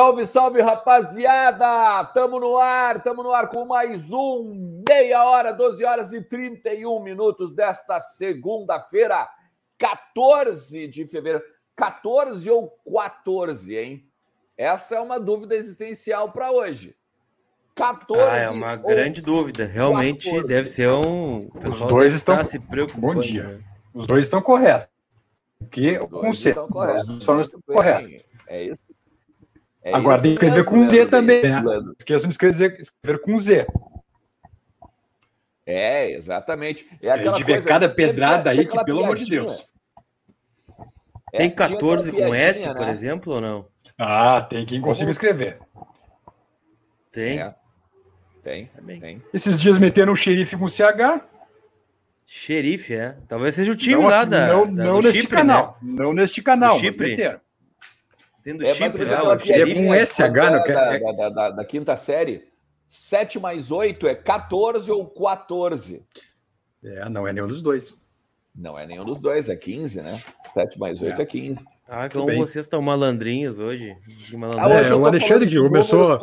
Salve, salve, rapaziada! Tamo no ar, tamo no ar com mais um meia hora, 12 horas e 31 minutos desta segunda-feira, 14 de fevereiro. 14 ou 14, hein? Essa é uma dúvida existencial para hoje. 14. Ah, é uma grande dúvida. Realmente 14. deve ser um. Os dois estão se preocupando. Bom dia. Né? Os dois estão corretos. Que o conceito. Os dois estão corretos. É isso é Agora tem que escrever com Z também. Né? Esqueçam de escrever, escrever com Z. É, exatamente. É aquela de ver coisa, cada pedrada aí que, pelo amor de Deus. É, tem 14 com S, né? por exemplo, ou não? Ah, tem quem consiga escrever. Tem. É. Tem, tem. Esses dias meteram um xerife com CH. Xerife, é. Talvez seja o time não, lá da. Não, da, não neste Chipre, canal. Né? Não neste canal, mas meteram. Tendo é, chip lá, o chip. com SH da, no... da, da, da, da quinta série. 7 mais 8 é 14 ou 14? É, não é nenhum dos dois. Não é nenhum dos dois, é 15, né? 7 mais 8 é, é 15. Ah, como bem. vocês estão malandrinhos hoje. Ah, hoje é, o Alexandre de começou.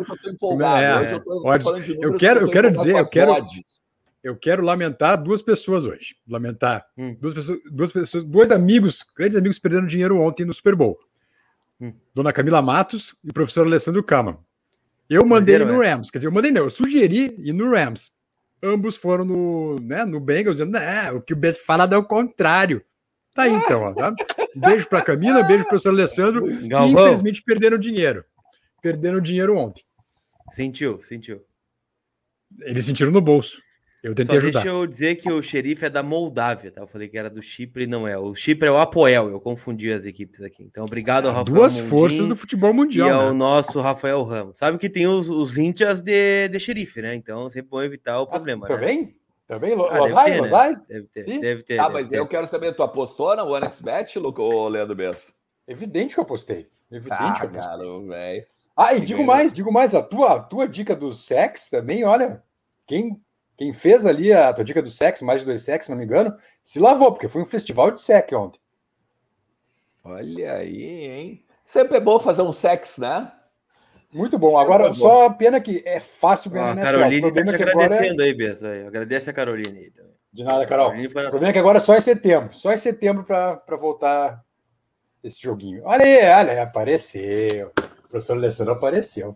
É, eu, eu quero, eu quero dizer, eu quero, eu quero lamentar duas pessoas hoje. Lamentar hum. duas pessoas, duas pessoas, dois amigos, grandes amigos perderam dinheiro ontem no Super Bowl. Dona Camila Matos e o professor Alessandro Kama. Eu mandei no é? Rams, quer dizer, eu mandei não, eu sugeri ir no Rams. Ambos foram no, né, no Bengals, dizendo, o que o Bess fala é o contrário. Tá aí então, ó, tá? Beijo para Camila, beijo para o professor Alessandro, Galvão. que infelizmente perderam dinheiro. Perderam dinheiro ontem. Sentiu, sentiu. Eles sentiram no bolso. Eu tentei Só ajudar. Deixa eu dizer que o xerife é da Moldávia, tá? Eu falei que era do Chipre, não é. O Chipre é o Apoel, eu confundi as equipes aqui. Então, obrigado ao Rafael. Duas forças do futebol mundial. E ao né? nosso Rafael Ramos. Sabe que tem os, os índias de, de xerife, né? Então, sempre bom evitar o ah, problema. Ah, também? Né? Também? Ah, deve, ter, né? deve ter, Sim? deve ter. Ah, deve mas ter. eu quero saber, tu apostou na OneXBet, ou Leandro Bessa? Evidente que eu apostei. Evidente ah, que eu apostei. Cara, velho. Ah, e digo mais, digo mais, a tua, a tua dica do sex também, olha, quem quem fez ali a tua dica do sexo, mais de dois sexos, não me engano, se lavou, porque foi um festival de sexo ontem. Olha aí, hein? Sempre é bom fazer um sexo, né? Muito bom. Sempre agora, é só a pena que é fácil ganhar, né? Caroline tá te é agradecendo é... aí, Bessa. Agradece a Caroline aí também. De nada, Carol. O problema é que agora é só em setembro. Só em setembro para voltar esse joguinho. Olha aí, olha, apareceu. O professor Alessandro apareceu.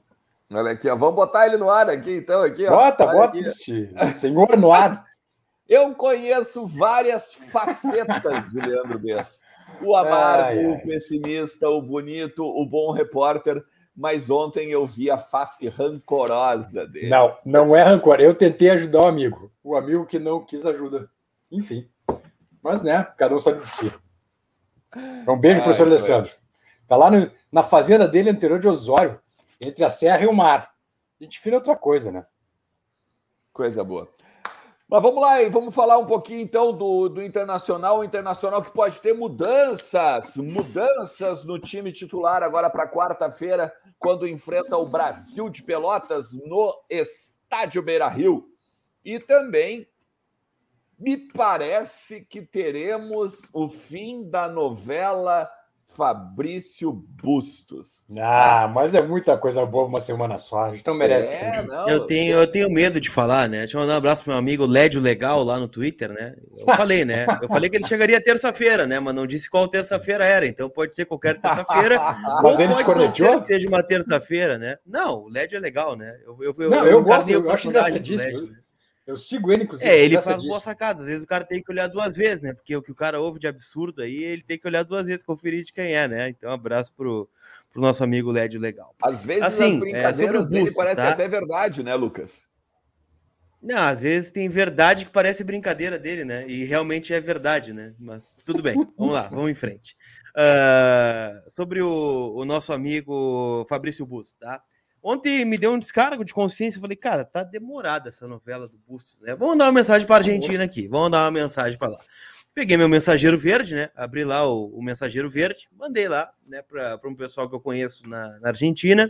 Olha aqui, ó. vamos botar ele no ar aqui, então. Aqui, ó. Bota, Olha bota, aqui. senhor no ar. Eu conheço várias facetas de Leandro Bessa. O amargo, ai, ai. o pessimista, o bonito, o bom repórter. Mas ontem eu vi a face rancorosa dele. Não, não é rancor. Eu tentei ajudar o amigo. O amigo que não quis ajuda. Enfim. Mas, né, cada um sabe de si. Um beijo, ai, professor Alessandro. Tá lá no, na fazenda dele, anterior de Osório entre a serra e o mar. A gente vira outra coisa, né? Coisa boa. Mas vamos lá, e vamos falar um pouquinho então do, do Internacional, o Internacional que pode ter mudanças, mudanças no time titular agora para quarta-feira, quando enfrenta o Brasil de Pelotas no Estádio Beira Rio. E também me parece que teremos o fim da novela Fabrício Bustos. Ah, mas é muita coisa boa uma semana só. A gente não merece. É, não, eu, tenho, eu tenho medo de falar, né? Deixa eu mandar um abraço pro meu amigo Lédio Legal lá no Twitter, né? Eu falei, né? Eu falei que ele chegaria terça-feira, né? Mas não disse qual terça-feira era. Então pode ser qualquer terça-feira. mas ele te cornetou? Que seja uma terça-feira, né? Não, o Lédio é legal, né? Eu, eu, eu, não, eu, eu gosto, eu acho engraçadíssimo. Eu sigo ele, inclusive. É, ele faz boas sacadas. Às vezes o cara tem que olhar duas vezes, né? Porque o que o cara ouve de absurdo aí, ele tem que olhar duas vezes, conferir de quem é, né? Então, abraço pro, pro nosso amigo Led Legal. Às vezes assim, as brincadeiras é, sobre o dele parece tá? até verdade, né, Lucas? Não, às vezes tem verdade que parece brincadeira dele, né? E realmente é verdade, né? Mas tudo bem, vamos lá, vamos em frente. Uh, sobre o, o, nosso amigo Fabrício Busto, tá? Ontem me deu um descargo de consciência. Falei, cara, tá demorada essa novela do Bustos, né? Vamos dar uma mensagem para Argentina aqui. Vamos dar uma mensagem para lá. Peguei meu mensageiro verde, né? Abri lá o, o mensageiro verde, mandei lá, né, para um pessoal que eu conheço na, na, Argentina.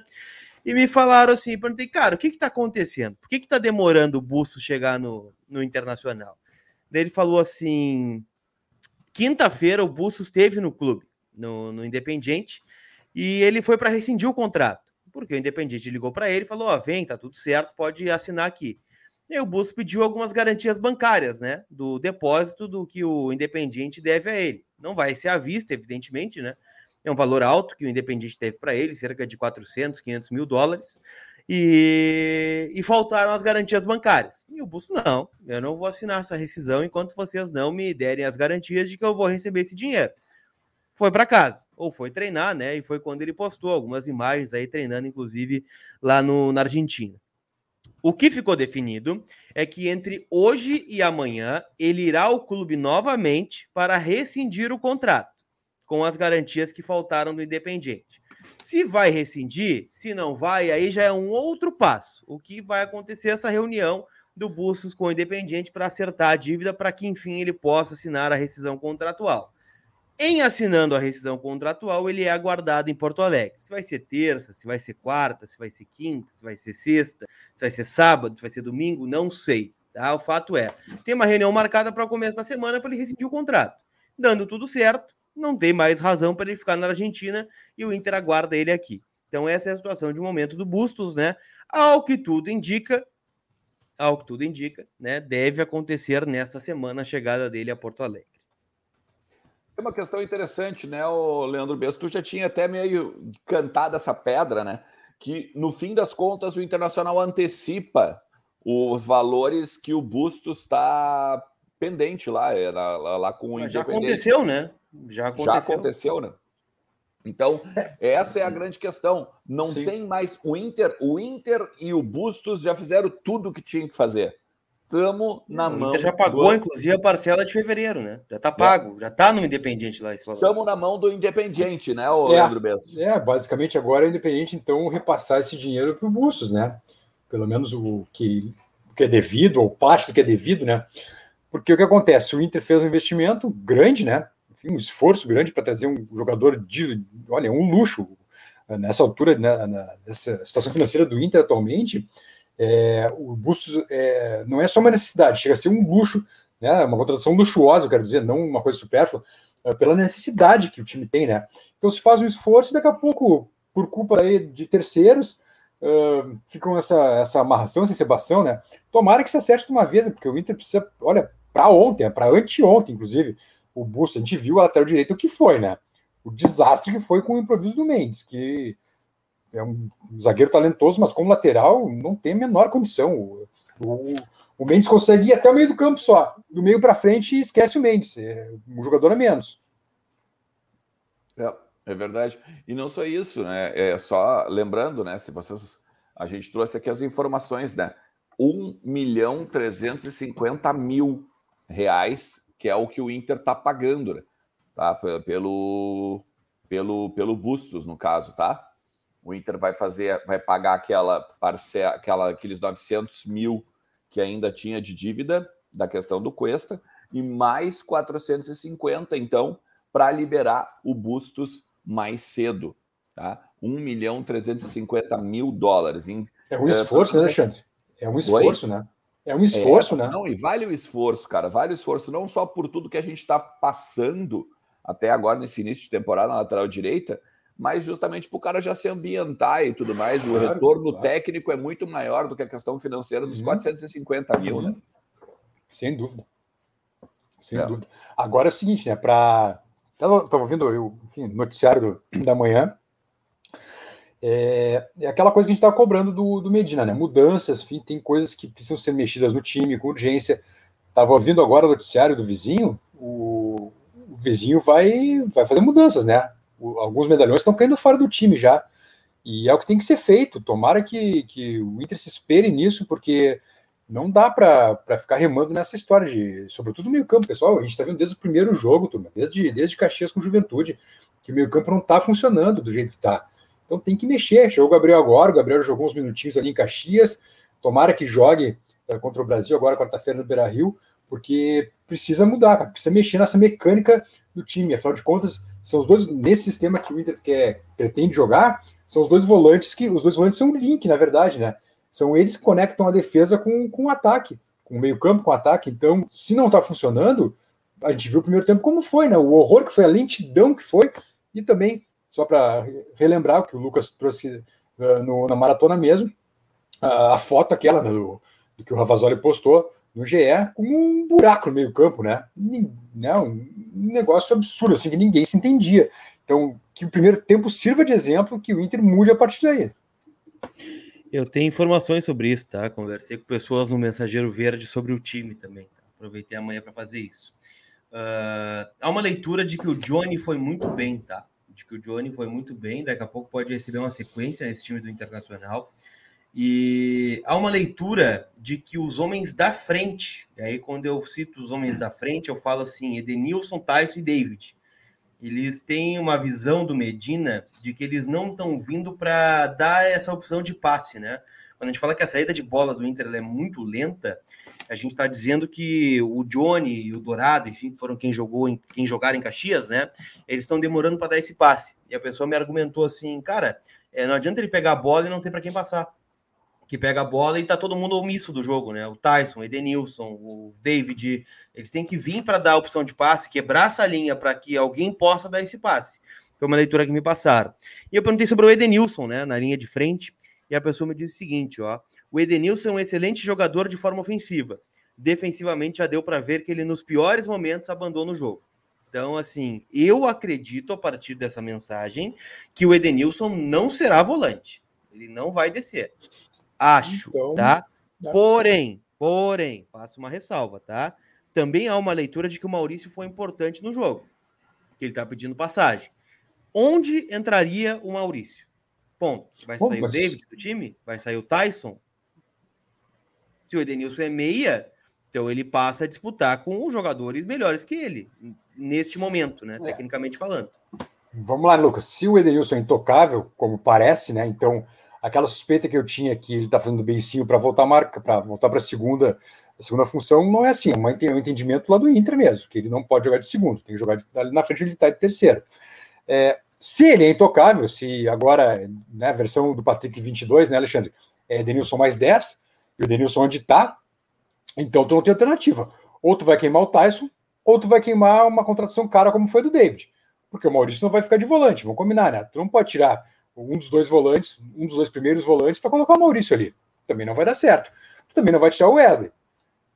E me falaram assim: perguntei, cara, o que está acontecendo? Por que está demorando o Bustos chegar no, no Internacional? Daí ele falou assim: quinta-feira o Bustos esteve no clube, no, no Independiente, e ele foi para rescindir o contrato. Porque o Independiente ligou para ele e falou: Ó, oh, vem, tá tudo certo, pode assinar aqui. E aí o Bustos pediu algumas garantias bancárias, né? Do depósito do que o Independiente deve a ele. Não vai ser à vista, evidentemente, né? É um valor alto que o Independiente deve para ele, cerca de 400, 500 mil dólares. E, e faltaram as garantias bancárias. E o Bustos, não, eu não vou assinar essa rescisão enquanto vocês não me derem as garantias de que eu vou receber esse dinheiro. Foi para casa, ou foi treinar, né? E foi quando ele postou algumas imagens aí treinando, inclusive lá no, na Argentina. O que ficou definido é que entre hoje e amanhã ele irá ao clube novamente para rescindir o contrato, com as garantias que faltaram do Independiente. Se vai rescindir, se não vai, aí já é um outro passo. O que vai acontecer essa reunião do Bustos com o Independiente para acertar a dívida para que, enfim, ele possa assinar a rescisão contratual. Em assinando a rescisão contratual, ele é aguardado em Porto Alegre. Se vai ser terça, se vai ser quarta, se vai ser quinta, se vai ser sexta, se vai ser sábado, se vai ser domingo, não sei. Tá? O fato é, tem uma reunião marcada para o começo da semana para ele rescindir o contrato. Dando tudo certo, não tem mais razão para ele ficar na Argentina e o Inter aguarda ele aqui. Então essa é a situação de momento do Bustos, né? Ao que tudo indica, ao que tudo indica, né? Deve acontecer nesta semana a chegada dele a Porto Alegre. Tem uma questão interessante, né, o Leandro Bess, tu já tinha até meio cantado essa pedra, né? Que no fim das contas o Internacional antecipa os valores que o Bustos está pendente lá, era lá, lá com o Já aconteceu, né? Já aconteceu. Já aconteceu, né? Então, essa é a grande questão. Não Sim. tem mais o Inter, o Inter e o Bustos já fizeram tudo o que tinham que fazer estamos na o mão. Inter já pagou, do... inclusive, a parcela de fevereiro, né? Já está é. pago, é. já está no Independente lá. Estamos na mão do Independente, né, o é, Leandro Bess? É, basicamente agora é o Independente, então, repassar esse dinheiro para o Bustos, né? Pelo menos o que, o que é devido, ou parte do que é devido, né? Porque o que acontece? O Inter fez um investimento grande, né? Enfim, um esforço grande para trazer um jogador de, olha, um luxo nessa altura, né, nessa situação financeira do Inter atualmente é, o Bustos é, não é só uma necessidade, chega a ser um luxo, né, uma contratação luxuosa, eu quero dizer, não uma coisa supérflua, é, pela necessidade que o time tem, né? Então se faz um esforço e daqui a pouco, por culpa aí de terceiros, uh, ficam essa, essa amarração, essa encebação, né? Tomara que se acerte de uma vez, porque o Inter precisa, olha, para ontem, para anteontem, inclusive, o Bustos, a gente viu a lateral direito o que foi, né? O desastre que foi com o improviso do Mendes, que é um zagueiro talentoso, mas como lateral não tem a menor condição. O, o, o Mendes consegue ir até o meio do campo só, do meio para frente e esquece o Mendes, é um jogador a menos. É, é verdade. E não só isso, né? É só lembrando, né? Se vocês. A gente trouxe aqui as informações, né? 1 milhão 350 mil reais, que é o que o Inter está pagando, né? Tá? Pelo, pelo, pelo Bustos, no caso, tá? O Inter vai fazer, vai pagar aquela parcela, aquela, aqueles 900 mil que ainda tinha de dívida da questão do Cuesta e mais 450, então, para liberar o Bustos mais cedo, tá? 1 milhão 350 mil dólares. Em, é um esforço, né, Alexandre? É um esforço, Oi? né? É um esforço, é, né? Não, e vale o esforço, cara. Vale o esforço, não só por tudo que a gente está passando até agora nesse início de temporada na lateral direita, mas justamente para o cara já se ambientar e tudo mais. Claro, o retorno claro. técnico é muito maior do que a questão financeira dos uhum. 450 mil, uhum. né? Sem dúvida. Sem é. dúvida. Agora é o seguinte, né? Para. Estava ouvindo o noticiário do, da manhã. É, é, aquela coisa que a gente estava cobrando do, do Medina, né? Mudanças, enfim, tem coisas que precisam ser mexidas no time com urgência. Estava ouvindo agora o noticiário do vizinho, o, o vizinho vai, vai fazer mudanças, né? Alguns medalhões estão caindo fora do time já. E é o que tem que ser feito. Tomara que, que o Inter se espere nisso, porque não dá para ficar remando nessa história de, sobretudo no meio-campo, pessoal. A gente está vendo desde o primeiro jogo, turma, desde, desde Caxias com Juventude, que o meio-campo não está funcionando do jeito que está. Então tem que mexer. Chegou o Gabriel agora, o Gabriel jogou uns minutinhos ali em Caxias. Tomara que jogue eh, contra o Brasil agora, quarta-feira, no Beira Rio, porque precisa mudar, precisa mexer nessa mecânica do time. Afinal de contas, são os dois, nesse sistema que o Inter quer, pretende jogar, são os dois volantes que. Os dois volantes são um link, na verdade, né? São eles que conectam a defesa com, com o ataque, com o meio-campo, com o ataque. Então, se não está funcionando, a gente viu o primeiro tempo como foi, né? O horror que foi, a lentidão que foi, e também, só para relembrar o que o Lucas trouxe uh, no, na maratona mesmo. Uh, a foto aquela né, do, do, que o Ravazoli postou no GE, como um buraco no meio campo, né? né? Um negócio absurdo, assim, que ninguém se entendia. Então, que o primeiro tempo sirva de exemplo, que o Inter mude a partir daí. Eu tenho informações sobre isso, tá? Conversei com pessoas no Mensageiro Verde sobre o time também. Tá? Aproveitei amanhã para fazer isso. Uh, há uma leitura de que o Johnny foi muito bem, tá? De que o Johnny foi muito bem, daqui a pouco pode receber uma sequência nesse time do Internacional. E há uma leitura de que os homens da frente, e aí quando eu cito os homens da frente, eu falo assim: Edenilson, Tyson e David. Eles têm uma visão do Medina de que eles não estão vindo para dar essa opção de passe, né? Quando a gente fala que a saída de bola do Inter é muito lenta, a gente está dizendo que o Johnny e o Dourado, enfim, foram quem jogou em, quem jogaram em Caxias, né? Eles estão demorando para dar esse passe. E a pessoa me argumentou assim, cara, é, não adianta ele pegar a bola e não ter para quem passar que pega a bola e tá todo mundo omisso do jogo, né? O Tyson, o Edenilson, o David, eles têm que vir para dar a opção de passe, quebrar essa linha para que alguém possa dar esse passe. Foi uma leitura que me passaram. E eu perguntei sobre o Edenilson, né, na linha de frente, e a pessoa me disse o seguinte, ó, o Edenilson é um excelente jogador de forma ofensiva. Defensivamente já deu para ver que ele nos piores momentos abandona o jogo. Então, assim, eu acredito a partir dessa mensagem que o Edenilson não será volante. Ele não vai descer. Acho, então, tá? Porém, porém, faço uma ressalva, tá? Também há uma leitura de que o Maurício foi importante no jogo, que ele tá pedindo passagem. Onde entraria o Maurício? Ponto. Vai sair mas... o David do time? Vai sair o Tyson? Se o Edenilson é meia, então ele passa a disputar com os jogadores melhores que ele, neste momento, né? É. Tecnicamente falando. Vamos lá, Lucas. Se o Edenilson é intocável, como parece, né? Então aquela suspeita que eu tinha que ele está fazendo beicinho para voltar a marca, para voltar para a segunda, a segunda função, não é assim, é um entendimento lá do Inter mesmo, que ele não pode jogar de segundo, tem que jogar de, na frente ele está de terceiro. É, se ele é intocável, se agora, né, a versão do Patrick 22, né, Alexandre, é Denilson mais 10, e o Denilson onde está, então tu não tem alternativa. Ou tu vai queimar o Tyson, ou tu vai queimar uma contratação cara como foi do David. Porque o Maurício não vai ficar de volante, vamos combinar, né? Tu não pode tirar um dos dois volantes, um dos dois primeiros volantes, para colocar o Maurício ali. Também não vai dar certo. Também não vai tirar o Wesley.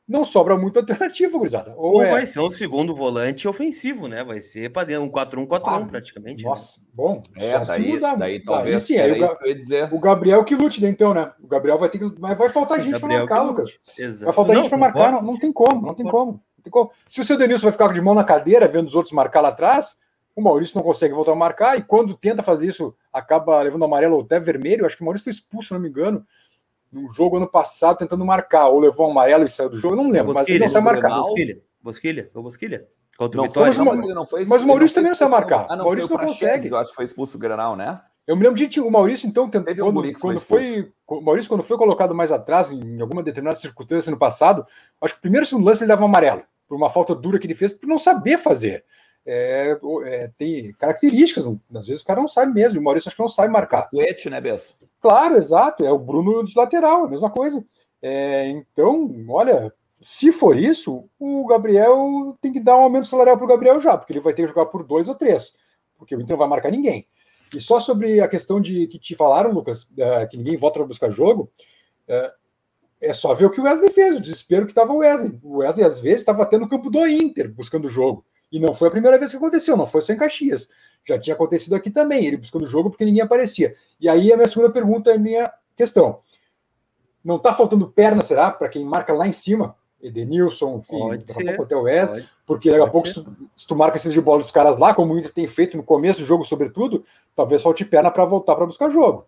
Não sobra muita alternativa, gurizada. Ou, Ou é... vai ser o segundo volante ofensivo, né? Vai ser para dentro um 4-1-4-1 ah, praticamente. Né? Nossa, né? bom. É, daí, mudar, daí talvez. Daí, sim, aí o, Ga... dizer. o Gabriel que lute, né, então, né? O Gabriel vai ter que. Mas vai faltar gente para marcar, Lucas. Exato. Vai faltar não, gente para marcar, não, não, tem como, não tem como. Não tem como. Se o seu Denilson vai ficar de mão na cadeira vendo os outros marcar lá atrás, o Maurício não consegue voltar a marcar, e quando tenta fazer isso, acaba levando amarelo ou até vermelho. Acho que o Maurício foi expulso, se não me engano, no jogo ano passado, tentando marcar, ou levou amarelo e saiu do jogo, não lembro, mas ele não sabe marcar. Bosquilha, Bosquilha, foi Bosquilha. Contra o Vitória. Mas, não, não foi, mas o Maurício também não sabe marcar. Ah, não, Maurício não consegue. Eu acho que foi expulso o Granal, né? Eu me lembro de o Maurício, então, tentou, quando, um quando foi, foi, o Maurício, quando foi colocado mais atrás, em alguma determinada circunstância no passado, acho que o primeiro segundo lance ele dava um amarelo, por uma falta dura que ele fez, por não saber fazer é, é, tem características, às vezes o cara não sabe mesmo, o Maurício acho que não sabe marcar. Coete, né, Bessa? Claro, exato, é o Bruno de lateral, a mesma coisa. É, então, olha, se for isso, o Gabriel tem que dar um aumento salarial para o Gabriel já, porque ele vai ter que jogar por dois ou três, porque o Inter não vai marcar ninguém. E só sobre a questão de que te falaram, Lucas, é, que ninguém volta para buscar jogo, é, é só ver o que o Wesley fez, o desespero que estava o Wesley. O Wesley, às vezes, estava tendo o campo do Inter buscando o jogo. E não foi a primeira vez que aconteceu, não foi só em Caxias. Já tinha acontecido aqui também, ele buscando o jogo porque ninguém aparecia. E aí a minha segunda pergunta é a minha questão. Não está faltando perna, será, para quem marca lá em cima? Edenilson, enfim, daqui até o Wes, porque daqui a pouco, se tu, se tu, marca esse de bola dos caras lá, como o Inter tem feito no começo do jogo, sobretudo, talvez falte perna para voltar para buscar jogo.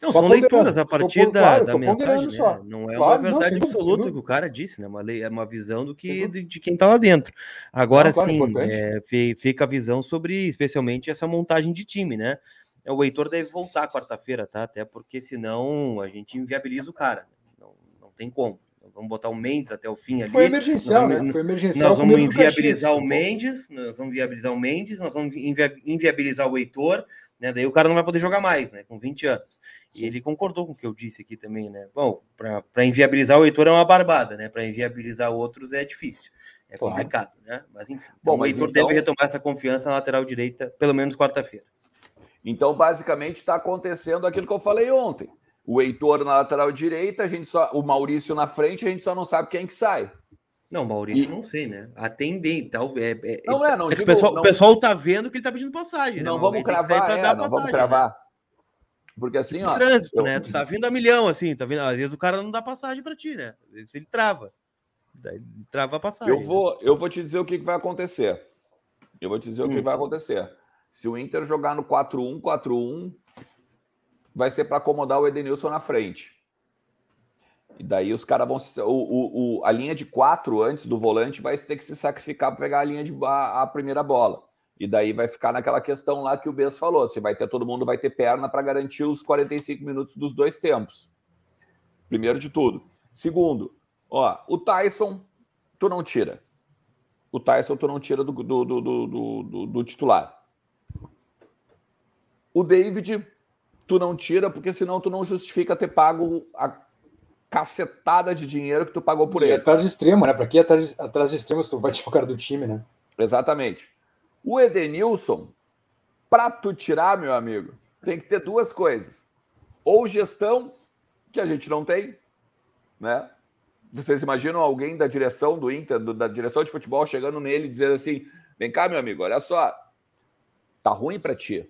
Não, são leituras a partir da, claro, da mensagem, né? Não é claro, uma verdade não, absoluta que o cara disse, né? Uma lei, é uma visão do que de, de quem está lá dentro. Agora não, sim, é, fica a visão sobre, especialmente, essa montagem de time, né? É, o Heitor deve voltar quarta-feira, tá? Até porque senão a gente inviabiliza o cara. Não, não tem como. Vamos botar o Mendes até o fim ali. Foi emergencial, vamos, né? Foi emergencial. Nós vamos inviabilizar o Mendes, nós vamos inviabilizar o Mendes, nós vamos inviabilizar o Heitor, né? Daí o cara não vai poder jogar mais, né? Com 20 anos. E ele concordou com o que eu disse aqui também, né? Bom, para inviabilizar o Heitor é uma barbada, né? Para inviabilizar outros é difícil. É claro. complicado, né? Mas enfim. Bom, então, o Heitor então... deve retomar essa confiança na lateral direita, pelo menos quarta-feira. Então, basicamente, está acontecendo aquilo que eu falei ontem. O Heitor na lateral direita, a gente só, o Maurício na frente, a gente só não sabe quem que sai. Não, Maurício, e... não sei, né? Atendente, talvez. É, é, não é, não. É digo, o, pessoal, não... o pessoal tá vendo que ele tá pedindo passagem. Não né? vamos cravar, é, não passagem, vamos cravar. Né? Porque assim, ó. Trânsito, eu... né? Tu tá vindo a milhão, assim, tá vindo. Às vezes o cara não dá passagem para ti, né? Às vezes ele trava. Daí trava a passagem. Eu vou, né? eu vou te dizer o que, que vai acontecer. Eu vou te dizer hum. o que hum. vai acontecer. Se o Inter jogar no 4-1, 4-1, vai ser para acomodar o Edenilson na frente. E daí os caras vão. O, o, o, a linha de quatro antes do volante vai ter que se sacrificar para pegar a linha de a, a, primeira bola. E daí vai ficar naquela questão lá que o Bess falou: se vai ter todo mundo, vai ter perna para garantir os 45 minutos dos dois tempos. Primeiro de tudo. Segundo, ó, o Tyson, tu não tira. O Tyson, tu não tira do, do, do, do, titular. O David, tu não tira, porque senão tu não justifica ter pago a cacetada de dinheiro que tu pagou por e ele. atrás de extremo, né? Para que atrás, atrás de extremos tu vai tirar o cara do time, né? Exatamente. O Edenilson, para tu tirar, meu amigo, tem que ter duas coisas. Ou gestão, que a gente não tem, né? Vocês imaginam alguém da direção do Inter, do, da direção de futebol, chegando nele e dizendo assim: vem cá, meu amigo, olha só, tá ruim para ti.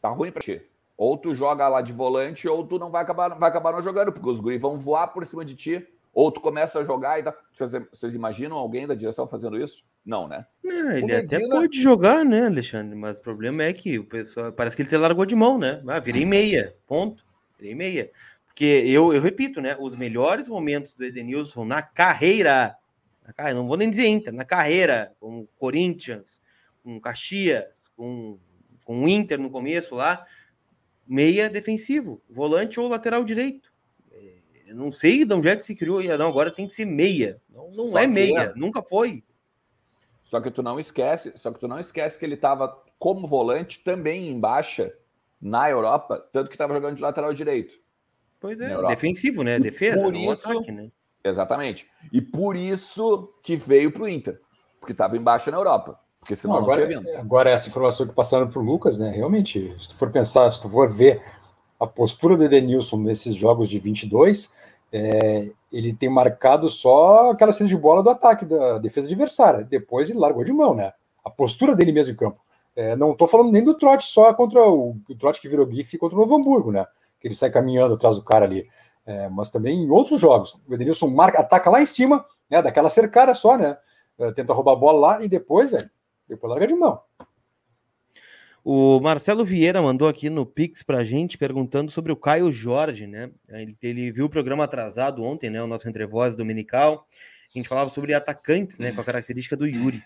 Tá ruim para ti. Ou tu joga lá de volante, ou tu não vai acabar, vai acabar não jogando, porque os guris vão voar por cima de ti. Ou tu começa a jogar e dá. Vocês, vocês imaginam alguém da direção fazendo isso? Não, né? É, ele Medina... até pode jogar, né, Alexandre? Mas o problema é que o pessoal. Parece que ele te largou de mão, né? Ah, virei meia. Ponto. Virei meia. Porque eu, eu repito, né? Os melhores momentos do Edenilson na carreira. Na carreira não vou nem dizer Inter, na carreira, com Corinthians, com Caxias, com, com o Inter no começo lá meia defensivo, volante ou lateral direito. É, eu não sei de onde é que se criou, não, agora tem que ser meia. Não, não é meia, é. nunca foi. Só que tu não esquece, só que tu não esquece que ele estava como volante também em baixa na Europa, tanto que estava jogando de lateral direito. Pois é, defensivo, né? Defesa, por isso, ataque, né? Exatamente. E por isso que veio para o Inter, porque estava em baixa na Europa. Porque senão não, agora, não tinha Agora, essa informação que passaram para o Lucas, né? Realmente, se tu for pensar, se tu for ver a postura do Edenilson nesses jogos de 22, é, ele tem marcado só aquela cena de bola do ataque da defesa adversária. Depois ele largou de mão, né? A postura dele mesmo em campo. É, não estou falando nem do trote só contra o, o trote que virou GIF contra o Novo Hamburgo, né? Que ele sai caminhando atrás do cara ali. É, mas também em outros jogos. O Edenilson marca, ataca lá em cima, né? Daquela cercada só, né? É, tenta roubar a bola lá e depois, velho, depois larga de mão. O Marcelo Vieira mandou aqui no Pix pra gente perguntando sobre o Caio Jorge, né? Ele, ele viu o programa atrasado ontem, né? O nosso Entrevoz Dominical. A gente falava sobre atacantes, né? Com a característica do Yuri.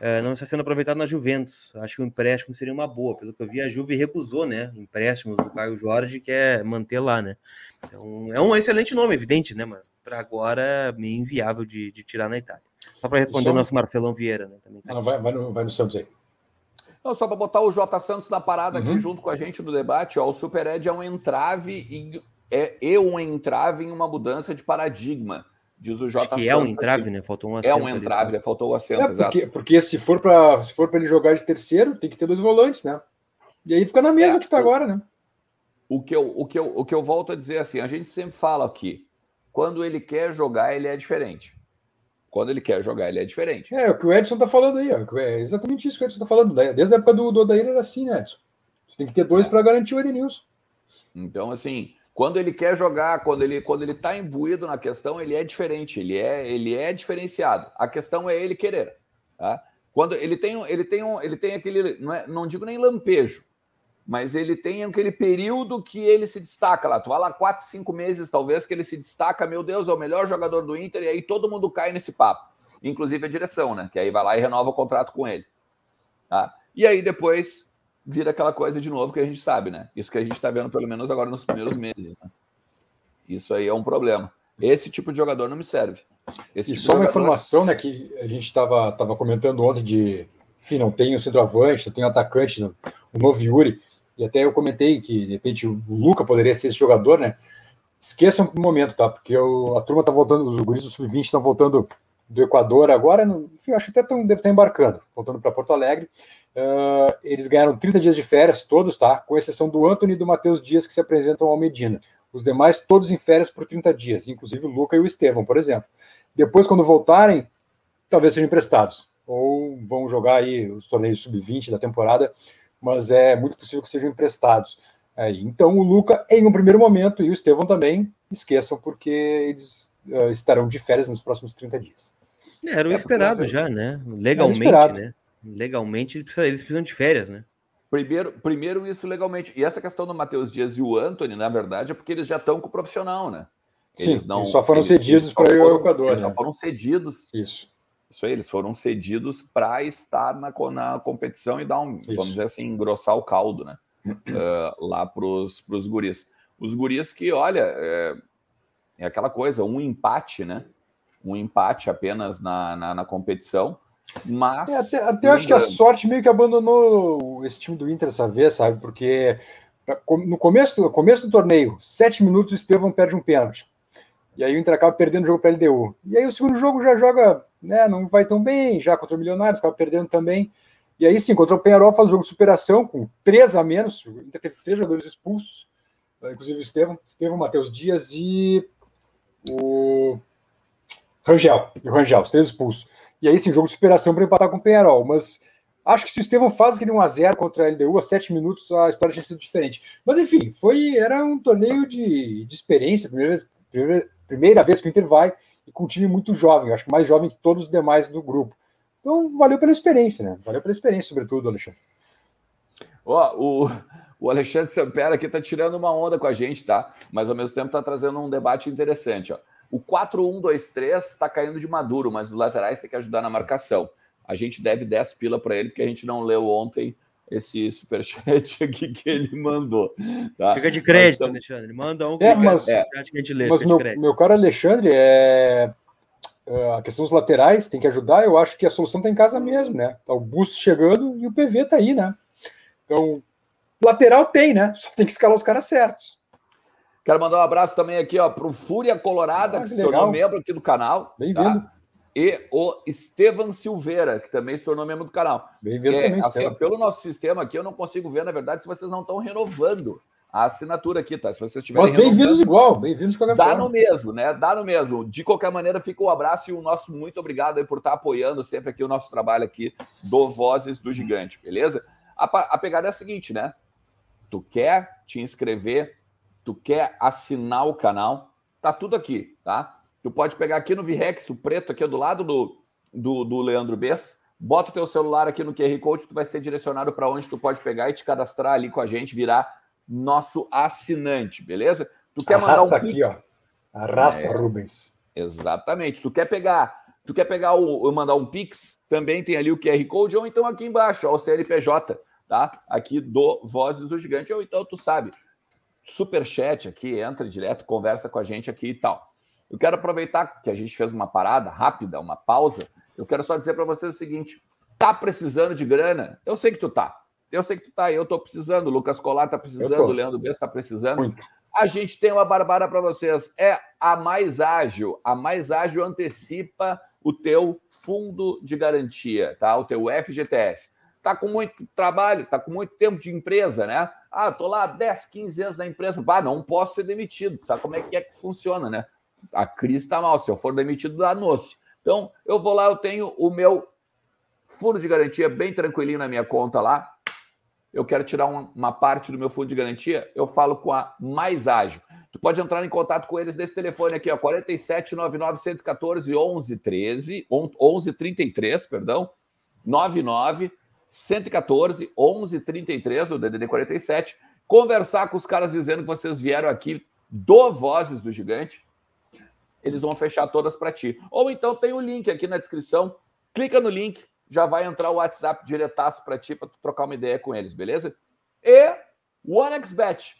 Uh, não está sendo aproveitado na Juventus. Acho que o empréstimo seria uma boa. Pelo que eu vi, a Juve recusou, né? Empréstimos do Caio Jorge, que é manter lá, né? Então, é um excelente nome, evidente, né? Mas para agora é meio inviável de, de tirar na Itália. Só para responder o nosso Marcelão Vieira, né? Também tá não, vai, vai, no, vai no Santos aí. Não, só para botar o J. Santos na parada uhum. aqui junto com a gente no debate, ó, o Super Ed é um entrave e é, é um entrave em uma mudança de paradigma. Diz o J. Acho que Santos é um entrave, aqui. né? Faltou um acento. É um entrave, ali, faltou o acento, é porque, porque, se for para se for para ele jogar de terceiro, tem que ter dois volantes, né? E aí fica na mesma é, que está agora, né? O que, eu, o, que eu, o que eu volto a dizer assim, a gente sempre fala aqui, quando ele quer jogar, ele é diferente. Quando ele quer jogar, ele é diferente. É, o que o Edson tá falando aí, ó. É exatamente isso que o Edson tá falando. Desde a época do, do Odair era assim, né, Edson? Você tem que ter dois para garantir o Edenilson. Então, assim, quando ele quer jogar, quando ele quando ele tá imbuído na questão, ele é diferente, ele é ele é diferenciado. A questão é ele querer, tá? Quando ele tem ele tem um, ele tem aquele não, é, não digo nem lampejo, mas ele tem aquele período que ele se destaca lá. Tu vai lá quatro, cinco meses, talvez, que ele se destaca, meu Deus, é o melhor jogador do Inter, e aí todo mundo cai nesse papo. Inclusive a direção, né? Que aí vai lá e renova o contrato com ele. Tá? E aí depois vira aquela coisa de novo que a gente sabe, né? Isso que a gente está vendo, pelo menos agora nos primeiros meses. Né? Isso aí é um problema. Esse tipo de jogador não me serve. Esse e tipo só uma informação, né, que a gente estava tava comentando ontem de, enfim, não tem o centroavante, não tem o atacante, o novo Yuri. E até eu comentei que, de repente, o Luca poderia ser esse jogador, né? Esqueçam um momento, tá? Porque a turma tá voltando, os guris do Sub-20 estão voltando do Equador agora, enfim, acho que até tão, deve estar embarcando, voltando para Porto Alegre. Uh, eles ganharam 30 dias de férias, todos, tá? Com exceção do Anthony e do Matheus Dias, que se apresentam ao Medina. Os demais, todos em férias por 30 dias, inclusive o Luca e o Estevão, por exemplo. Depois, quando voltarem, talvez sejam emprestados. Ou vão jogar aí os torneios sub-20 da temporada, mas é muito possível que sejam emprestados. É, então, o Luca, em um primeiro momento, e o Estevão também, esqueçam, porque eles uh, estarão de férias nos próximos 30 dias. É, era o é, esperado já, né? Legalmente, né? Legalmente, eles precisam de férias, né? Primeiro, primeiro isso legalmente. E essa questão do Matheus Dias e o Anthony, na verdade, é porque eles já estão com o profissional, né? Eles Sim, não, eles só foram eles, cedidos para o Equador. Eles né? só foram cedidos. Isso. Isso aí, eles foram cedidos para estar na, na competição e dar um, isso. vamos dizer assim, engrossar o caldo, né? uh, lá para os guris. Os guris que, olha, é, é, aquela coisa, um empate, né? Um empate apenas na, na, na competição. Mas. É, até, até eu acho que a sorte meio que abandonou esse time do Inter essa vez, sabe? Porque no começo, no começo do torneio, sete minutos, o Estevão perde um pênalti. E aí o Inter acaba perdendo o jogo para LDU. E aí o segundo jogo já joga, né? Não vai tão bem, já contra o Milionários, acaba perdendo também. E aí sim, contra o Penharol faz o jogo de superação, com três a menos. Inter teve três jogadores expulsos, né, inclusive o Estevão, Matheus Dias e o Rangel. E o Rangel, os três expulsos. E aí sim, jogo de superação para empatar com o Penharol. Mas acho que se o Estevão faz aquele 1x0 contra a LDU a sete minutos, a história tinha sido diferente. Mas enfim, foi, era um torneio de, de experiência, primeira, primeira, primeira vez que o Inter vai, e com um time muito jovem, acho que mais jovem que todos os demais do grupo. Então, valeu pela experiência, né? Valeu pela experiência, sobretudo, Alexandre. Ó, o, o Alexandre Sampera aqui tá tirando uma onda com a gente, tá? Mas ao mesmo tempo tá trazendo um debate interessante, ó. O 4-1-2-3 está caindo de maduro, mas os laterais tem que ajudar na marcação. A gente deve 10 pila para ele, porque a gente não leu ontem esse superchat aqui que ele mandou. Tá? Fica de crédito, então... Alexandre. Manda um é, mas, é. que a gente lê. Mas meu, meu caro Alexandre, é... é... a questão dos laterais tem que ajudar. Eu acho que a solução está em casa mesmo, né? Tá o Busto chegando e o PV tá aí, né? Então, lateral tem, né? Só tem que escalar os caras certos. Quero mandar um abraço também aqui, ó, para o Fúria Colorada, ah, que, que se tornou membro aqui do canal. Bem-vindo. Tá? E o Estevam Silveira, que também se tornou membro do canal. Bem-vindo é, também, assim, Pelo nosso sistema aqui, eu não consigo ver, na verdade, se vocês não estão renovando a assinatura aqui, tá? Se vocês tiverem. Mas bem-vindos igual, bem-vindos de qualquer Dá forma. no mesmo, né? Dá no mesmo. De qualquer maneira, fica o um abraço e o nosso muito obrigado aí por estar apoiando sempre aqui o nosso trabalho aqui do Vozes do Gigante, beleza? A, a pegada é a seguinte, né? Tu quer te inscrever tu quer assinar o canal, tá tudo aqui, tá? Tu pode pegar aqui no Virex, o preto aqui do lado do, do, do Leandro Bess, bota o teu celular aqui no QR Code, tu vai ser direcionado para onde tu pode pegar e te cadastrar ali com a gente, virar nosso assinante, beleza? Tu quer Arrasta mandar um aqui, ó. Arrasta, é, Rubens. Exatamente. Tu quer pegar, tu quer pegar o mandar um Pix, também tem ali o QR Code ou então aqui embaixo, ó, o CNPJ, tá? Aqui do Vozes do Gigante, ou então tu sabe, super chat aqui, entra direto, conversa com a gente aqui e tal. Eu quero aproveitar que a gente fez uma parada rápida, uma pausa. Eu quero só dizer para vocês o seguinte: tá precisando de grana? Eu sei que tu tá. Eu sei que tu tá. Eu tô precisando. O Lucas Colar tá precisando. O Leandro Bessa tá precisando. Muito. A gente tem uma barbara para vocês. É a mais ágil. A mais ágil antecipa o teu fundo de garantia, tá? O teu FGTS. Tá com muito trabalho, tá com muito tempo de empresa, né? Ah, tô lá 10, 15 anos na empresa. Ah, não posso ser demitido. Sabe como é que é que funciona, né? A crise está mal. Se eu for demitido, danou-se. Então, eu vou lá, eu tenho o meu fundo de garantia bem tranquilinho na minha conta lá. Eu quero tirar uma, uma parte do meu fundo de garantia, eu falo com a Mais Ágil. Tu pode entrar em contato com eles nesse telefone aqui, ó, 4799 114 1113, 1133, perdão, 99 114 1133 do DDD 47, conversar com os caras dizendo que vocês vieram aqui do Vozes do Gigante, eles vão fechar todas para ti. Ou então tem o link aqui na descrição, clica no link, já vai entrar o WhatsApp diretaço para ti para trocar uma ideia com eles, beleza? E o OneXBet.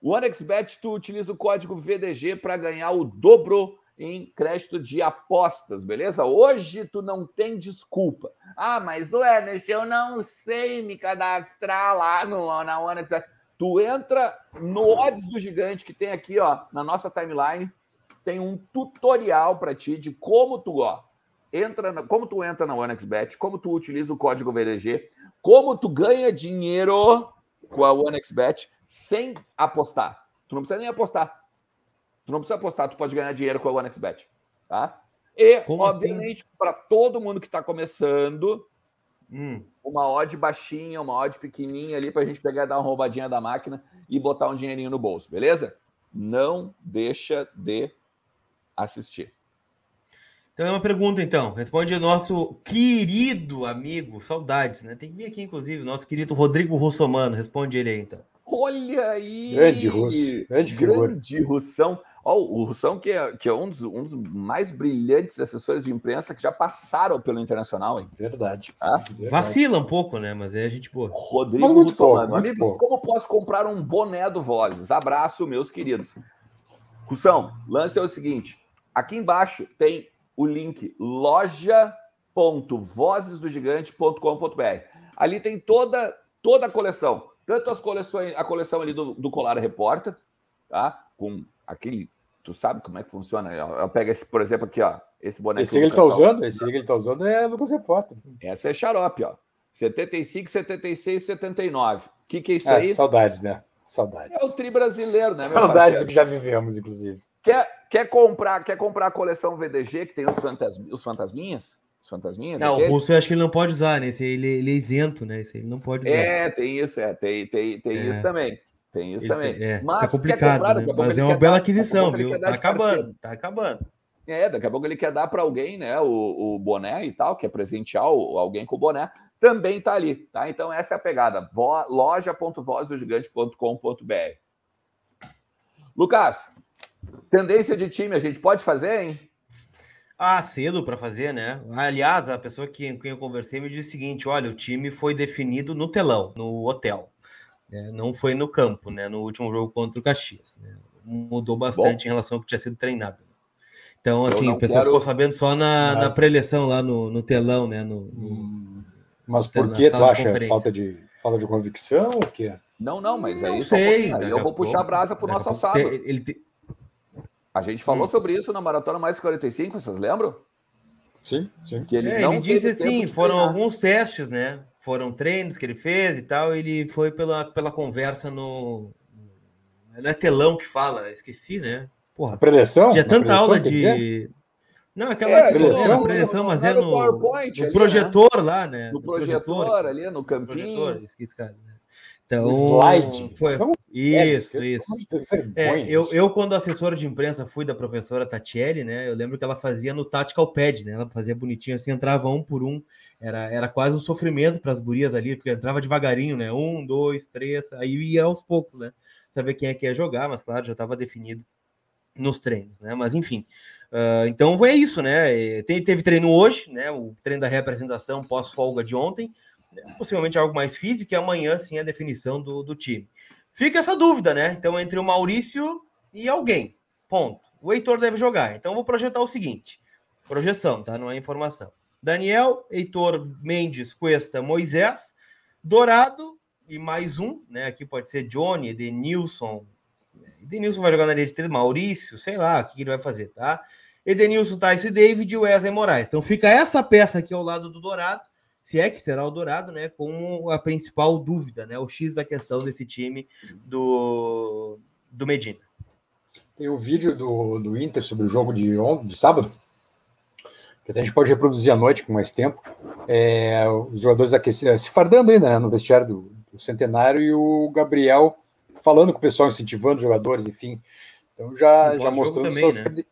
O OneXBet tu utiliza o código VDG para ganhar o dobro em crédito de apostas, beleza? Hoje tu não tem desculpa. Ah, mas o Ernest, eu não sei me cadastrar lá no, na OneX. Tu entra no Odds do Gigante, que tem aqui, ó, na nossa timeline, tem um tutorial para ti de como tu, ó, entra na, como tu entra na OneXBet, como tu utiliza o código VDG, como tu ganha dinheiro com a OneXBet sem apostar. Tu não precisa nem apostar. Tu não precisa apostar, tu pode ganhar dinheiro com a OneXBet, tá? E, como obviamente, assim? para todo mundo que está começando, hum. uma odd baixinha, uma odd pequenininha ali para a gente pegar, dar uma roubadinha da máquina e botar um dinheirinho no bolso, beleza? Não deixa de assistir. Então é uma pergunta, então. Responde o nosso querido amigo, saudades, né? Tem que vir aqui, inclusive, o nosso querido Rodrigo Russomano. Responde ele aí, então. Olha aí! Grande Russo. Grande, grande Russão. Oh, o Russão, que é, que é um, dos, um, dos, mais brilhantes assessores de imprensa que já passaram pelo Internacional, hein? Verdade. Ah? Verdade. Vacila um pouco, né? Mas é a gente boa. Rodrigo Russomano. Amigos, pouco. como posso comprar um boné do Vozes? Abraço, meus queridos. Russão, lance é o seguinte: aqui embaixo tem o link loja.vozesdogigante.com.br. Ali tem toda, toda a coleção, tanto as coleções, a coleção ali do, do Colar Repórter, tá? Com aquele, tu sabe como é que funciona? Eu, pego esse, por exemplo, aqui, ó, esse boneco. Esse que ele tá usando, esse que ele tá usando é Lucas Repórter. Essa é xarope, ó. 75, 76, 79. O que, que é isso é, aí? Saudades, né? Saudades. É o tri brasileiro, né? Saudades do que já vivemos, inclusive. Quer, quer, comprar, quer comprar a coleção VDG, que tem os, fantas, os fantasminhas? Os fantasminhas? Não, o russo eu acho que ele não pode usar, né? Esse ele, ele é isento, né? Esse ele não pode usar. É, tem isso, é. Tem, tem, tem é. isso também. Tem isso ele também. é, Mas complicado, comprar, né? Mas é uma bela aquisição, viu? Tá acabando, tá acabando. É, daqui a pouco ele quer dar para alguém, né? O, o boné e tal, quer presentear alguém com o boné também está ali, tá? Então essa é a pegada, loja.vozdogigante.com.br. Lucas, tendência de time a gente pode fazer, hein? Ah, cedo para fazer, né? Aliás, a pessoa que, com quem eu conversei me disse o seguinte: olha, o time foi definido no telão, no hotel. Né? Não foi no campo, né? No último jogo contra o Caxias. Né? Mudou bastante Bom. em relação ao que tinha sido treinado. Então, assim, o pessoal quero... ficou sabendo só na, Mas... na pré-eleição lá no, no telão, né? No, no, hum. Mas por que tu acha falta de, falta de convicção ou o quê? Não, não, mas aí não sei. Um eu vou puxar a brasa pro nosso assado. Ele, ele, A gente falou hum. sobre isso na Maratona Mais 45, vocês lembram? Sim, sim. Que ele, é, ele disse assim, foram alguns testes, né? Foram treinos que ele fez e tal, ele foi pela, pela conversa no... Não é telão que fala, esqueci, né? Porra, preleção? Tinha tanta aula de... Não, aquela é, que preleção, mas é no, no ali, projetor né? lá, né? No, no projetor, projetor, ali, no campinho. Projetor, esqueci, cara. Né? Então, slide. Foi, isso, isso. É, eu, eu, quando assessora de imprensa, fui da professora Tatiele, né? Eu lembro que ela fazia no Tactical Pad, né? Ela fazia bonitinho assim, entrava um por um. Era, era quase um sofrimento para as gurias ali, porque entrava devagarinho, né? Um, dois, três, aí ia aos poucos, né? Saber quem é que ia jogar, mas claro, já estava definido nos treinos, né? Mas enfim, Uh, então é isso, né? Tem, teve treino hoje, né? O treino da representação pós-folga de ontem, né? possivelmente algo mais físico, e amanhã sim a definição do, do time. Fica essa dúvida, né? Então, entre o Maurício e alguém. Ponto. O Heitor deve jogar. Então, vou projetar o seguinte: projeção, tá? Não é informação. Daniel, Heitor, Mendes, Cuesta, Moisés, Dourado e mais um, né? Aqui pode ser Johnny, Edenilson. Edenilson vai jogar na linha de três, Maurício, sei lá o que ele vai fazer, tá? Edenilson, Tyson e David e Wesley Moraes. Então fica essa peça aqui ao lado do Dourado, se é que será o Dourado, né? Com a principal dúvida, né? O X da questão desse time do, do Medina. Tem um vídeo do, do Inter sobre o jogo de, ontem, de sábado, que até a gente pode reproduzir à noite com mais tempo. É, os jogadores aquecidos, se fardando ainda né, no vestiário do, do, Centenário e o Gabriel falando com o pessoal, incentivando os jogadores, enfim. Então já, já mostrando também, suas, né?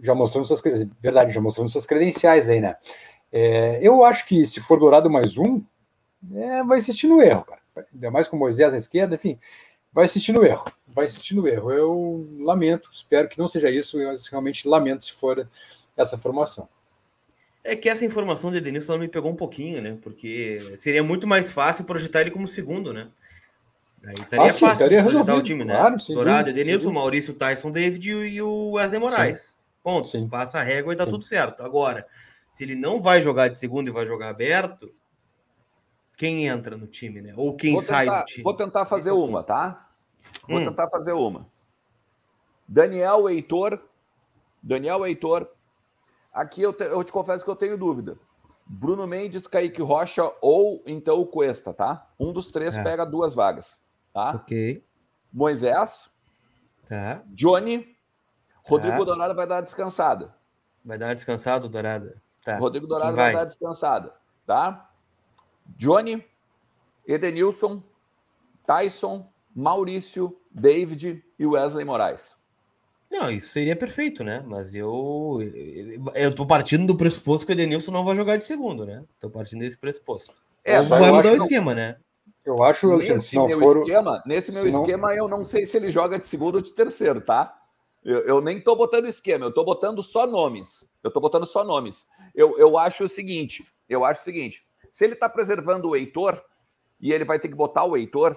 já mostrando suas verdade, já mostrando suas credenciais aí, né? É, eu acho que se for dourado mais um, é, vai insistir no erro, cara. Ainda mais com Moisés à esquerda, enfim, vai insistir no erro. Vai insistir no erro. Eu lamento, espero que não seja isso, eu realmente lamento se for essa formação. É que essa informação de Denilson me pegou um pouquinho, né? Porque seria muito mais fácil projetar ele como segundo, né? Aí estaria ah, sim, fácil estaria projetar o time, né? Claro, Dourado, Edenilson, Maurício, Tyson, David e o Wesley Moraes. Sim. Ponto. Sim. Passa a régua e Sim. tudo certo. Agora, se ele não vai jogar de segundo e vai jogar aberto, quem entra no time, né? Ou quem vou sai tentar, do time? Vou tentar fazer é uma, tá? Vou hum. tentar fazer uma. Daniel Heitor, Daniel Heitor, aqui eu te, eu te confesso que eu tenho dúvida. Bruno Mendes, Kaique Rocha ou então o Cuesta, tá? Um dos três é. pega duas vagas, tá? Ok. Moisés, tá. Johnny, Rodrigo tá. Dourado vai dar descansada. Vai dar descansado, Dourado? Tá. Rodrigo Dourado vai? vai dar descansada, tá? Johnny, Edenilson, Tyson, Maurício, David e Wesley Moraes. Não, isso seria perfeito, né? Mas eu eu tô partindo do pressuposto que o Edenilson não vai jogar de segundo, né? Tô partindo desse pressuposto. É, Ou vai mudar o esquema, né? Eu acho, Alexandre, nesse meu for... esquema, nesse meu não... esquema, eu não sei se ele joga de segundo ou de terceiro, tá? Eu, eu, nem tô botando esquema, eu tô botando só nomes. Eu tô botando só nomes. Eu, eu acho o seguinte, eu acho o seguinte, se ele tá preservando o Heitor e ele vai ter que botar o Heitor,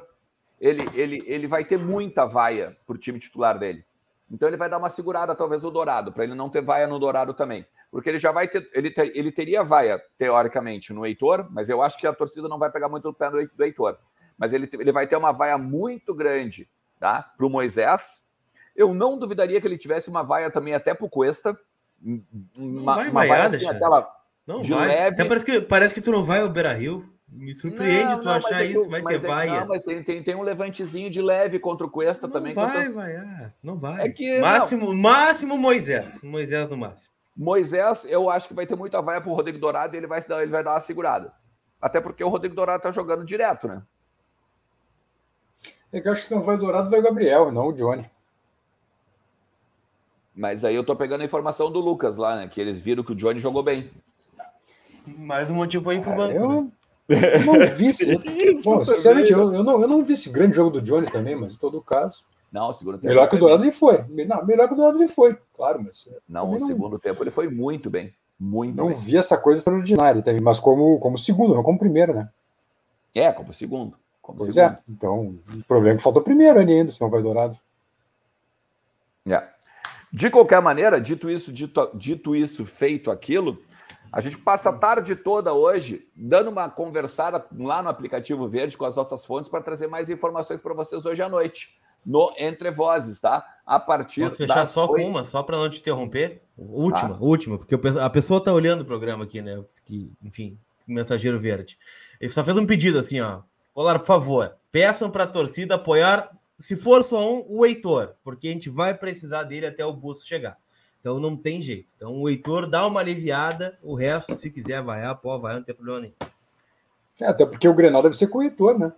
ele, ele, ele vai ter muita vaia pro time titular dele. Então ele vai dar uma segurada, talvez, no Dourado, para ele não ter vaia no Dourado também. Porque ele já vai ter. Ele, ter, ele teria vaia, teoricamente, no Heitor, mas eu acho que a torcida não vai pegar muito no pé do Heitor. Mas ele, ele vai ter uma vaia muito grande tá, para o Moisés. Eu não duvidaria que ele tivesse uma vaia também até para o Cuesta. Uma, vai uma vaia assim, aquela. Não vai. Leve. Até parece que, parece que tu não vai ao Beira Rio. Me surpreende não, tu não, achar é isso, vai ter é vaia. Não, mas tem, tem, tem, um levantezinho de leve contra o Cuesta não também. Vai, essas... vai, não vai. É que, máximo, máximo Moisés. Moisés no máximo. Moisés, eu acho que vai ter muita vaia pro Rodrigo Dourado e ele vai, ele vai dar uma segurada. Até porque o Rodrigo Dourado tá jogando direto, né? É que eu acho que se não vai o Dourado, vai o Gabriel, não o Johnny. Mas aí eu tô pegando a informação do Lucas lá, né? Que eles viram que o Johnny jogou bem. Mais um motivo para ir pro banco. Eu, né? eu não vi esse. Bom, sinceramente, eu, eu, não, eu não vi esse grande jogo do Johnny também, mas em todo caso. Não, o segundo tempo. Melhor que o Dourado ele foi. Não, melhor que o Dourado ele foi, claro, mas. Não, o segundo tempo ele foi muito bem. Muito não bem. vi essa coisa extraordinária, teve, mas como, como segundo, não como primeiro, né? É, como segundo. Como pois segundo. é. Então, o problema é que faltou primeiro ali ainda, senão vai Dourado. É. De qualquer maneira, dito isso, dito, dito isso, feito aquilo, a gente passa a tarde toda hoje dando uma conversada lá no aplicativo Verde com as nossas fontes para trazer mais informações para vocês hoje à noite no Entre Vozes, tá? A partir Posso fechar só com uma, só para não te interromper? Última, ah. última, porque a pessoa está olhando o programa aqui, né? Que, enfim, Mensageiro Verde. Ele só fez um pedido assim, ó. Olá, por favor, peçam para a torcida apoiar, se for só um, o Heitor, porque a gente vai precisar dele até o busto chegar. Então não tem jeito. Então o Heitor dá uma aliviada, o resto, se quiser vaiar, pô, vai, não tem problema nenhum. É, até porque o Grenal deve ser com o Heitor, né?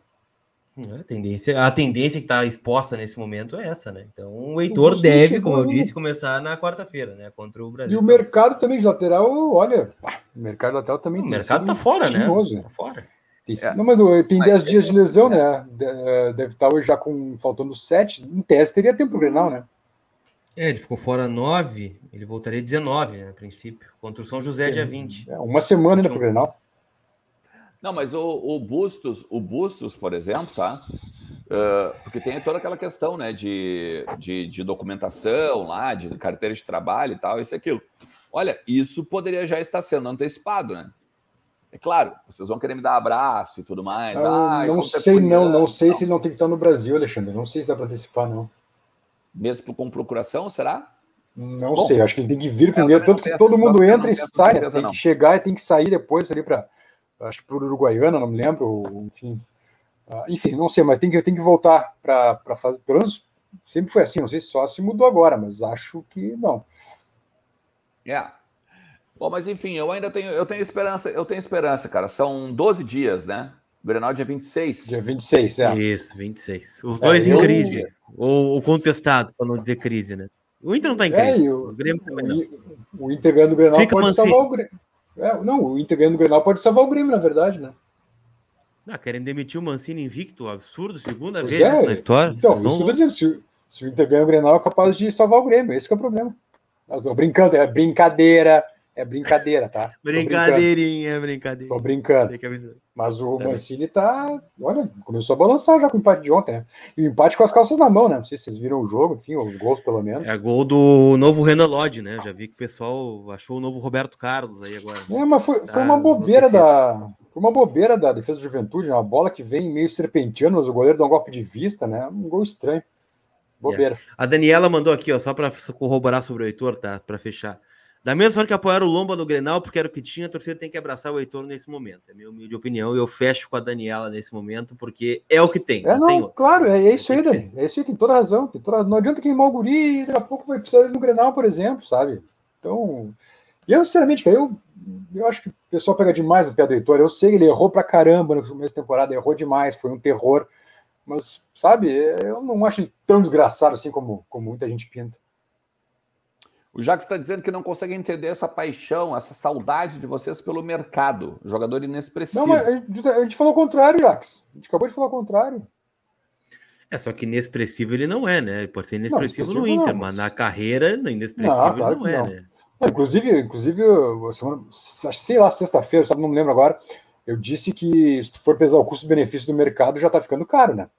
A tendência, a tendência que está exposta nesse momento é essa, né? Então o Heitor deve, como eu disse, começar na quarta-feira, né? Contra o Brasil. E o mercado também de lateral, olha, o mercado lateral também. O mercado tá fora, né? Tá fora. Tem, é. Não, mas tem 10 dias de lesão, né? É, deve estar hoje já com faltando 7. Em teste teria tempo o Grenal, né? É, ele ficou fora 9, ele voltaria 19, né, a princípio, contra o São José, dia 20. É, uma semana ainda pro Grenal. Não, mas o, o, Bustos, o Bustos, por exemplo, tá? Uh, porque tem toda aquela questão, né, de, de, de, documentação lá, de carteira de trabalho e tal, isso e aquilo. Olha, isso poderia já estar sendo antecipado, né? É claro, vocês vão querer me dar abraço e tudo mais. Ah, não sei, não, não sei não. se não tem que estar no Brasil, Alexandre. Não sei se dá para antecipar, não mesmo com procuração, será? Não Bom, sei, acho que ele tem que vir primeiro, tanto que todo mundo entra e sai, certeza, tem não. que chegar e tem que sair depois ali para, acho que para o Uruguaiana, não me lembro, enfim. Uh, enfim, não sei, mas tem que, tem que voltar para fazer, pelo menos sempre foi assim, não sei se só se mudou agora, mas acho que não. É. Yeah. Bom, mas enfim, eu ainda tenho, eu tenho esperança, eu tenho esperança, cara. São 12 dias, né? O Grenal dia 26. Dia 26, é. Isso, 26. Os dois é, em crise. Ou, ou contestados, para não dizer crise, né? O Inter não está em é, crise. É, o, o, Grêmio também não. O Inter ganhando o Grenal Fica pode salvar o Grêmio. É, não, o Inter ganhando o Grenal pode salvar o Grêmio, na verdade, né? Não, querem demitir o Mancini invicto, absurdo, segunda pois vez é, na história. Então, isso que eu tô dizendo, se, se, o Inter ganha o Grenal, é capaz de salvar o Grêmio, esse é o problema. Eu tô brincando, é brincadeira, é brincadeira, tá? Brincadeirinha, brincadeira. Tô brincando. Mas o tá Mancini tá. Olha, começou a balançar já com o empate de ontem, né? E o empate com as calças na mão, né? Não sei se vocês viram o jogo, enfim, os gols pelo menos. É gol do novo Renan Lodge, né? Já vi que o pessoal achou o novo Roberto Carlos aí agora. É, mas foi, foi uma bobeira da. Foi uma bobeira da defesa da juventude, né? uma bola que vem meio serpenteando, mas o goleiro dá um golpe de vista, né? Um gol estranho. Bobeira. Yeah. A Daniela mandou aqui, ó, só para corroborar sobre o Heitor, tá? Para fechar. Da mesma forma que apoiaram o Lomba no Grenal, porque era o que tinha, a torcida tem que abraçar o Heitor nesse momento. É minha humilde opinião. E eu fecho com a Daniela nesse momento, porque é o que tem. É, não, não claro, é, é, isso aí, Dani. É isso aí, tem toda razão. Tem toda... Não adianta queimar o guri, daqui a pouco vai precisar no Grenal, por exemplo, sabe? Então, eu, sinceramente, cara, eu, eu acho que o pessoal pega demais o pé do Heitor. Eu sei que ele errou pra caramba no começo da temporada, errou demais, foi um terror. Mas, sabe, eu não acho ele tão desgraçado assim como, como muita gente pinta. O Jacques está dizendo que não consegue entender essa paixão, essa saudade de vocês pelo mercado. Jogador inexpressivo. Não, mas a gente, a gente falou o contrário, Jacques. A gente acabou de falar o contrário. É, só que inexpressivo ele não é, né? Ele pode ser inexpressivo, não, no Inter, não, mas... mas... na carreira, inexpressivo não, claro ele não é, não. né? É, inclusive, inclusive semana, sei lá, sexta-feira, sabe, não me lembro agora, eu disse que se tu for pesar o custo-benefício do mercado, já tá ficando caro, né?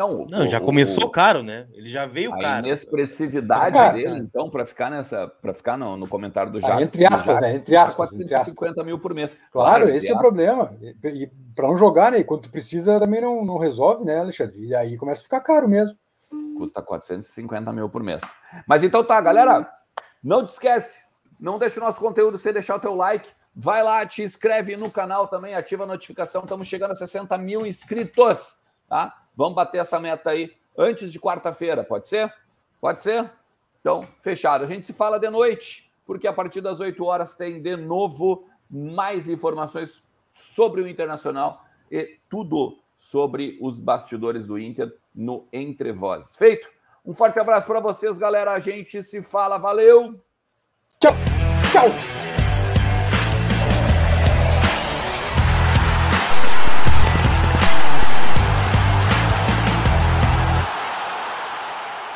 Não, não o, já começou o, caro, né? Ele já veio a caro. A inexpressividade tá dele, então, para ficar nessa, para ficar no, no, comentário do Jacques. Ah, entre aspas, Jacques, né? Entre aspas. 450 aspas. mil por mês. Claro, claro esse é o problema. E, e para não jogar, né? Quando tu precisa, também não, não resolve, né, Alexandre? E aí começa a ficar caro mesmo. Custa 450 mil por mês. Mas então tá, galera. Não te esquece, não deixa o nosso conteúdo sem deixar o teu like. Vai lá, te inscreve no canal também, ativa a notificação. Estamos chegando a 60 mil inscritos, tá? Vamos bater essa meta aí antes de quarta-feira, pode ser? Pode ser? Então, fechado. A gente se fala de noite, porque a partir das 8 horas tem de novo mais informações sobre o Internacional e tudo sobre os bastidores do Inter no Entre Vozes. Feito? Um forte abraço para vocês, galera. A gente se fala. Valeu! Tchau! Tchau!